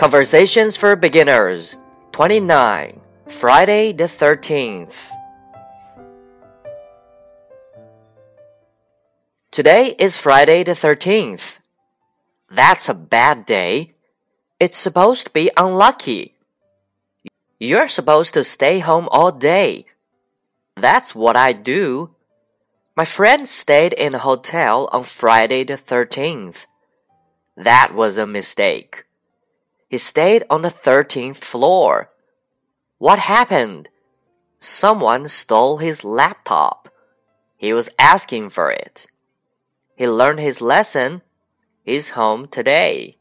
Conversations for Beginners 29 Friday the 13th. Today is Friday the 13th. That's a bad day. It's supposed to be unlucky. You're supposed to stay home all day. That's what I do. My friend stayed in a hotel on Friday the 13th. That was a mistake. He stayed on the 13th floor. What happened? Someone stole his laptop. He was asking for it. He learned his lesson. He's home today.